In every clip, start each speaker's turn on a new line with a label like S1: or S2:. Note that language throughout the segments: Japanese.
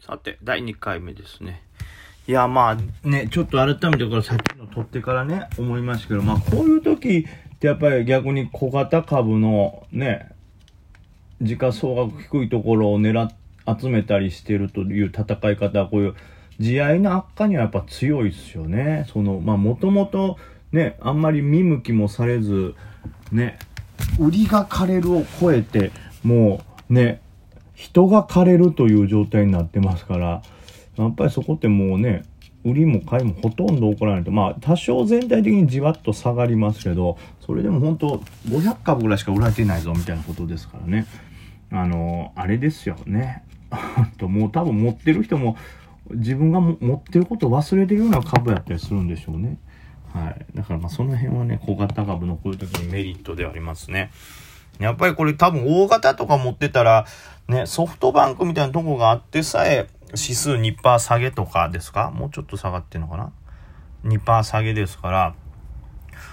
S1: さて、第2回目ですね。いや、まあね、ちょっと改めてこれさっきの取ってからね、思いましたけど、まあこういう時ってやっぱり逆に小型株のね、時価総額低いところを狙っ、集めたりしてるという戦い方はこういう地合いの悪化にはやっぱ強いですよね。その、まあもともとね、あんまり見向きもされず、ね、売りが枯れるを超えて、もうね、人が枯れるという状態になってますから、やっぱりそこってもうね、売りも買いもほとんど起こらないと、まあ多少全体的にじわっと下がりますけど、それでも本当500株ぐらいしか売られてないぞみたいなことですからね。あの、あれですよね。ともう多分持ってる人も自分が持ってることを忘れてるような株やったりするんでしょうね。はい。だからまあその辺はね、小型株のこういう時にメリットでありますね。やっぱりこれ多分大型とか持ってたら、ね、ソフトバンクみたいなとこがあってさえ、指数2%下げとかですか？もうちょっと下がってんのかな ?2% 下げですから、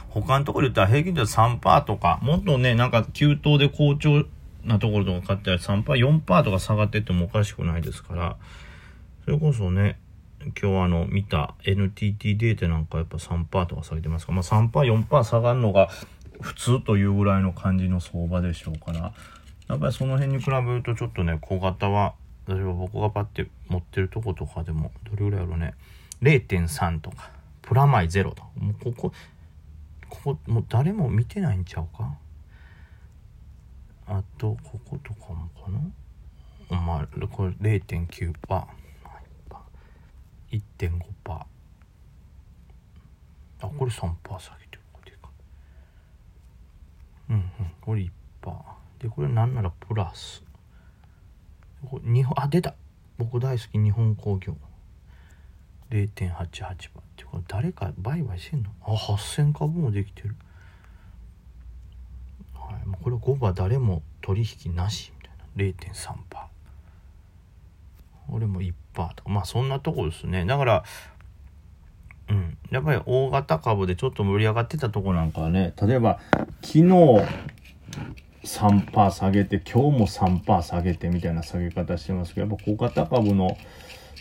S1: 他のところで言ったら平均では3%とか、もっとね、なんか急騰で好調なところとか買ったら3%、4%とか下がってってもおかしくないですから、それこそね、今日あの見た NTT データなんかやっぱ3%とか下げてますか、まあ3%、4%下がるのが普通というぐらいの感じの相場でしょうから、やっぱりその辺に比べるとちょっとね、小型は、例えば僕がパッて持ってるとことかでも、どれぐらいやろうね、0.3とか、プラマイゼロとか、もうここ、ここ、もう誰も見てないんちゃうか？あと、こことかもかな？まあ、これ0.9%。1.5%あこれ3%下げてる。うんうん。これ1%でこれなんならプラス。これ日本あ出た。僕大好き日本工業。0.88番ってこれ誰か売買してんの？あ8000株もできてる。はい、これ5番誰も取引なし。みたいな。0.3%俺も1%とか。まあそんなとこですね。だからやっぱり大型株でちょっと盛り上がってたとこなんかはね例えば昨日3%下げて今日も3%下げてみたいな下げ方してますけどやっぱ小型株の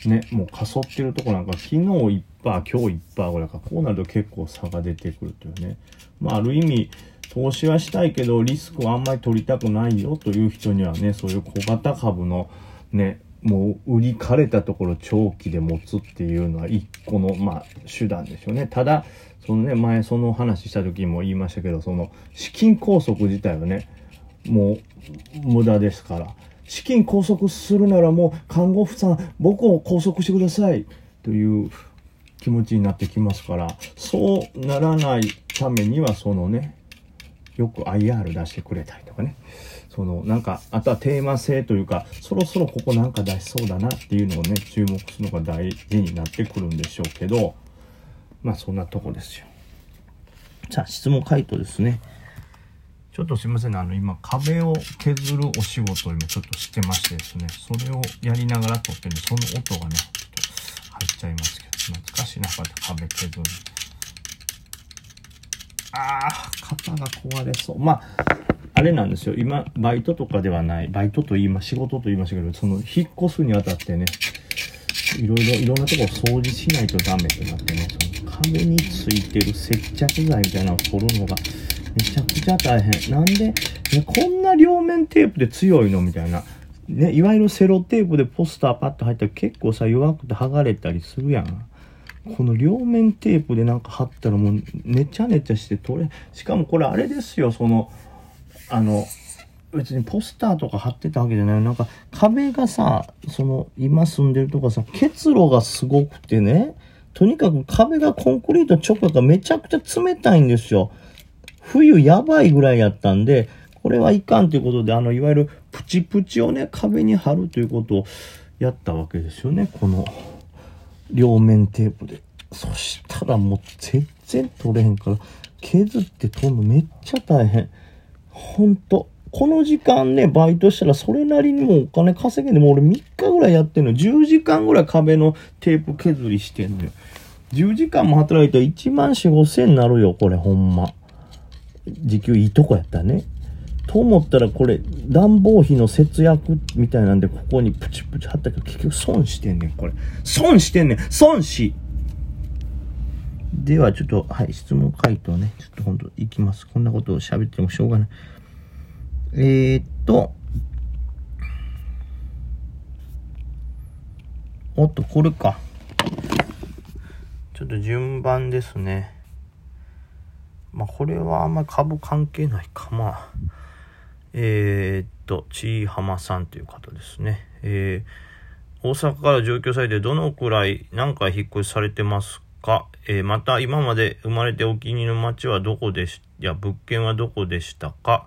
S1: ねもうかそってるとこなんか昨日1%今日1%ぐらいかこうなると結構差が出てくるというね。まあある意味投資はしたいけどリスクはあんまり取りたくないよという人にはねそういう小型株のねもう売り枯れたところ長期で持つっていうのは一個の、まあ、手段でしょうね。ただ、そのね、前その話した時も言いましたけど、その資金拘束自体はね、もう無駄ですから。資金拘束するならもう看護婦さん、僕を拘束してくださいという気持ちになってきますから、そうならないためにはそのね、よく IR 出してくれたりとかね。そのなんかあとはテーマ性というかそろそろここなんか出しそうだなっていうのをね注目するのが大事になってくるんでしょうけどまあそんなとこですよ。さあ質問回答ですね。ちょっとすいませんね。あの今壁を削るお仕事を今ちょっとしてましてですねそれをやりながら撮ってるんでその音がねちょっと入っちゃいますけど懐かしいなこうやって壁削るああ肩が壊れそう。まああれなんですよ。今、バイトとかではない。バイトと言いま、仕事と言いましたけど、その、引っ越すにあたってね、いろいろ、いろんなところ掃除しないとダメってなってね、その壁についてる接着剤みたいなのを取るのが、めちゃくちゃ大変。なんで、ね、こんな両面テープで強いのみたいな。ね、いわゆるセロテープでポスターパッと入ったら結構さ、弱くて剥がれたりするやん。この両面テープでなんか貼ったらもう、ねちゃねちゃして取れ、しかもこれあれですよ、その、あの、別にポスターとか貼ってたわけじゃない。なんか壁がさ、その今住んでるとこさ、結露がすごくてね、とにかく壁がコンクリート直下がめちゃくちゃ冷たいんですよ。冬やばいぐらいやったんで、これはいかんということで、あの、いわゆるプチプチをね、壁に貼るということをやったわけですよね。この両面テープで。そしたらもう全然取れへんから、削って取るのめっちゃ大変。ほんと。この時間ね、バイトしたらそれなりにもお金稼げんでも俺3日ぐらいやってんの。10時間ぐらい壁のテープ削りしてんのよ。10時間も働いたら1万4、5千になるよ、これほんま。時給いいとこやったね。と思ったらこれ、暖房費の節約みたいなんで、ここにプチプチ貼ったけど、結局損してんねん、これ。損してんねん損しでは、ちょっと、はい、質問回答ね。ちょっとほんと、いきます。こんなことを喋ってもしょうがない。えー、っと、おっと、これか。ちょっと順番ですね。まあ、これはあんまり株関係ないか。まあ、えー、っと、ちいはまさんという方ですね。えー、大阪から上京されてどのくらい何回引っ越しされてますかえー、また今まで生まれてお気に入りの街はどこでし、や、物件はどこでしたか？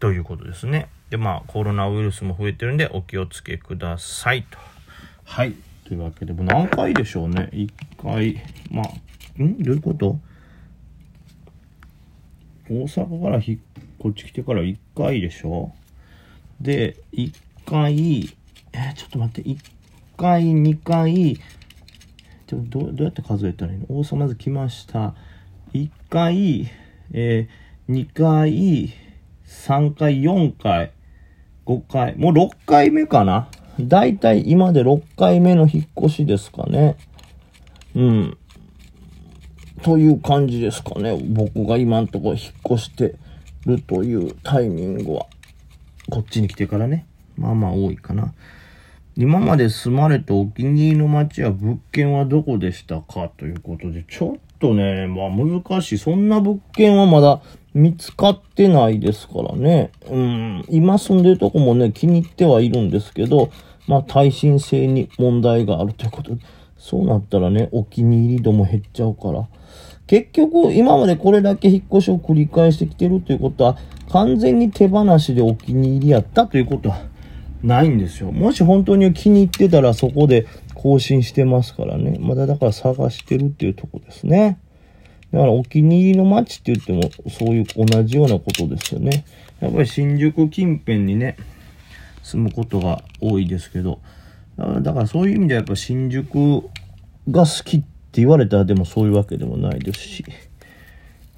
S1: ということですね。で、まあ、コロナウイルスも増えてるんでお気をつけくださいと。はい。というわけで、も何回でしょうね。1回、まあ、ん？どういうこと？大阪からひこっち来てから1回でしょ？で、1回、えー、ちょっと待って、1回、2回、どどうやって数えたらいいの？大阪まず来ました。1回、えー、2回、3回、4回、5回、もう6回目かな？だいたい今で6回目の引っ越しですかね。うん。という感じですかね。僕が今んとこ引っ越してるというタイミングは。こっちに来てからね。まあまあ多いかな。今まで住まれたお気に入りの街や物件はどこでしたかということで、ちょっとね、まあ難しい。そんな物件はまだ見つかってないですからね。うん。今住んでるとこもね、気に入ってはいるんですけど、まあ耐震性に問題があるということで、そうなったらね、お気に入り度も減っちゃうから。結局、今までこれだけ引っ越しを繰り返してきてるということは、完全に手放しでお気に入りやったということはないんですよ。もし本当に気に入ってたらそこで更新してますからね。まだだから探してるっていうとこですね。だからお気に入りの街って言ってもそういう同じようなことですよね。やっぱり新宿近辺にね、住むことが多いですけど、だからそういう意味ではやっぱ新宿が好きって言われたらでもそういうわけでもないですし。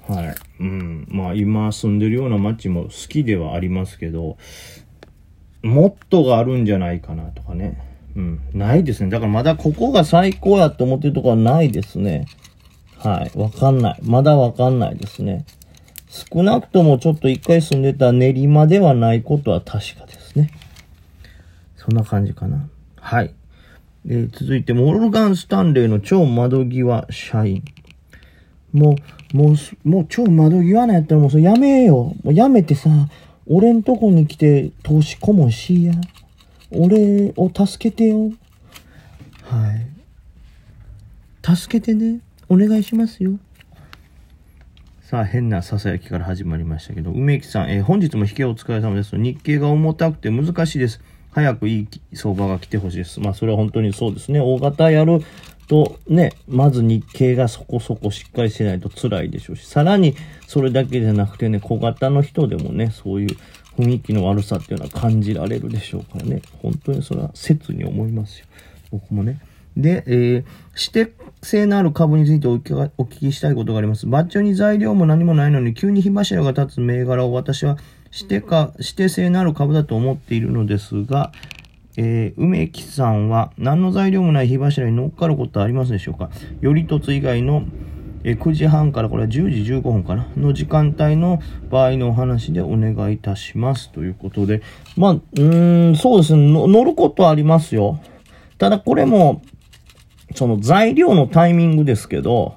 S1: はい。うん。まあ今住んでるような街も好きではありますけど、もっとがあるんじゃないかなとかね。うん。ないですね。だからまだここが最高やって思ってるとこはないですね。はい。わかんない。まだわかんないですね。少なくともちょっと一回住んでた練馬ではないことは確かですね。そんな感じかな。はい。えー、続いて、モルガン・スタンレーの超窓際社員。もう、もう、もう超窓際なんやったらもうそれやめよう。もうやめてさ、俺んとこに来て投資顧問しや。俺を助けてよ。はい。助けてね。お願いしますよ。さあ、変な囁きから始まりましたけど、梅木さん、えー、本日も引けお疲れ様です。日経が重たくて難しいです。早くいい相場が来てほしいです。まあ、それは本当にそうですね。大型やるとね、まず日経がそこそこしっかりしてないと辛いでしょうし、さらにそれだけじゃなくてね、小型の人でもね、そういう雰囲気の悪さっていうのは感じられるでしょうからね、本当にそれは切に思いますよ。僕もね。で、えー、指定性のある株についてお聞きしたいことがあります。バッチョに材料も何もないのに急に火柱が立つ銘柄を私は指定か、指定性のある株だと思っているのですが、えー、梅木さんは何の材料もない火柱に乗っかることはありますでしょうか？頼凸以外の、えー、9時半からこれは10時15分かな？の時間帯の場合のお話でお願いいたしますということで。まあ、うーん、そうですね。乗ることはありますよ。ただこれも、その材料のタイミングですけど、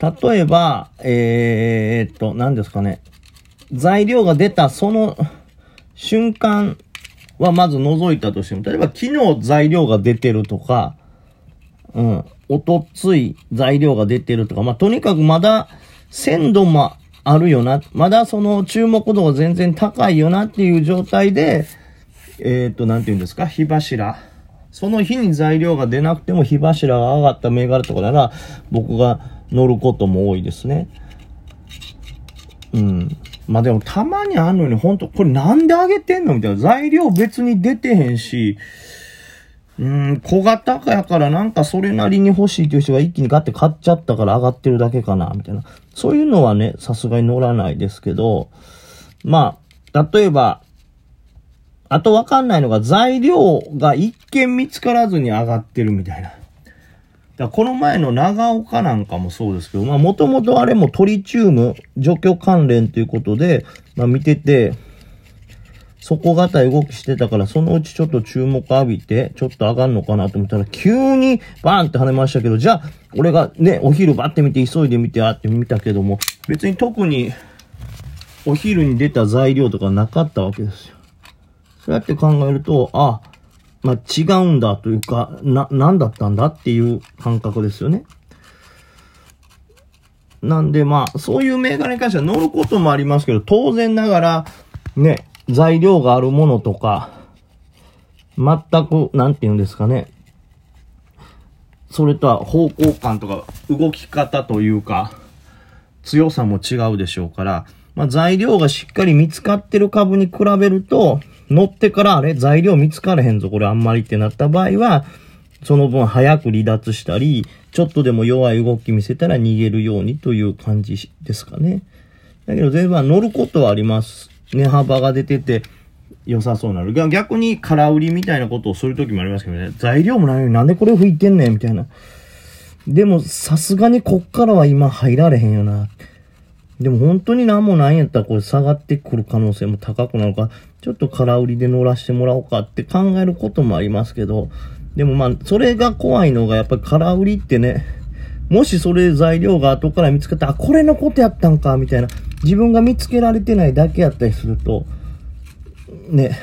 S1: 例えば、えー、っと、何ですかね。材料が出たその瞬間はまず覗いたとしても、例えば昨日材料が出てるとか、うん、おとつい材料が出てるとか、まあ、とにかくまだ鮮度もあるよな、まだその注目度が全然高いよなっていう状態で、えっ、ー、と、なんて言うんですか、火柱。その日に材料が出なくても火柱が上がった銘柄とかなら、僕が乗ることも多いですね。うん。まあでもたまにあんのに、ほんと、これなんであげてんのみたいな。材料別に出てへんし、うん、小型化やからなんかそれなりに欲しいという人が一気にガッて買っちゃったから上がってるだけかな、みたいな。そういうのはね、さすがに乗らないですけど、まあ、例えば、あとわかんないのが材料が一見見つからずに上がってるみたいな。だこの前の長岡なんかもそうですけど、まあもともとあれもトリチウム除去関連ということで、まあ見てて、底堅い動きしてたから、そのうちちょっと注目浴びて、ちょっと上がんのかなと思ったら、急にバーンって跳ねましたけど、じゃあ、俺がね、お昼バって見て、急いで見て、あって見たけども、別に特に、お昼に出た材料とかなかったわけですよ。そうやって考えると、あ、まあ、違うんだというか、な、なんだったんだっていう感覚ですよね。なんでまあ、そういう銘柄に関しては乗ることもありますけど、当然ながら、ね、材料があるものとか、全く、なんて言うんですかね。それとは方向感とか動き方というか、強さも違うでしょうから、まあ、材料がしっかり見つかってる株に比べると、乗ってからあれ材料見つかれへんぞ、これあんまりってなった場合は、その分早く離脱したり、ちょっとでも弱い動き見せたら逃げるようにという感じですかね。だけど全部乗ることはあります。値幅が出てて良さそうなる。逆に空売りみたいなことをするときもありますけどね。材料もないのになんでこれを吹いてんねんみたいな。でもさすがにこっからは今入られへんよな。でも本当に何もないんやったらこれ下がってくる可能性も高くなるから、ちょっと空売りで乗らしてもらおうかって考えることもありますけど、でもまあ、それが怖いのがやっぱり空売りってね、もしそれ材料が後から見つかったら、あ、これのことやったんか、みたいな。自分が見つけられてないだけやったりすると、ね、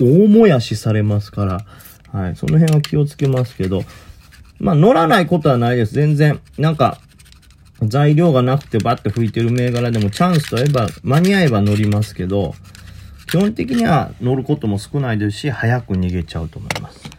S1: 大もやしされますから、はい、その辺は気をつけますけど、まあ乗らないことはないです。全然。なんか、材料がなくてバッて吹いてる銘柄でもチャンスといえば、間に合えば乗りますけど、基本的には乗ることも少ないですし、早く逃げちゃうと思います。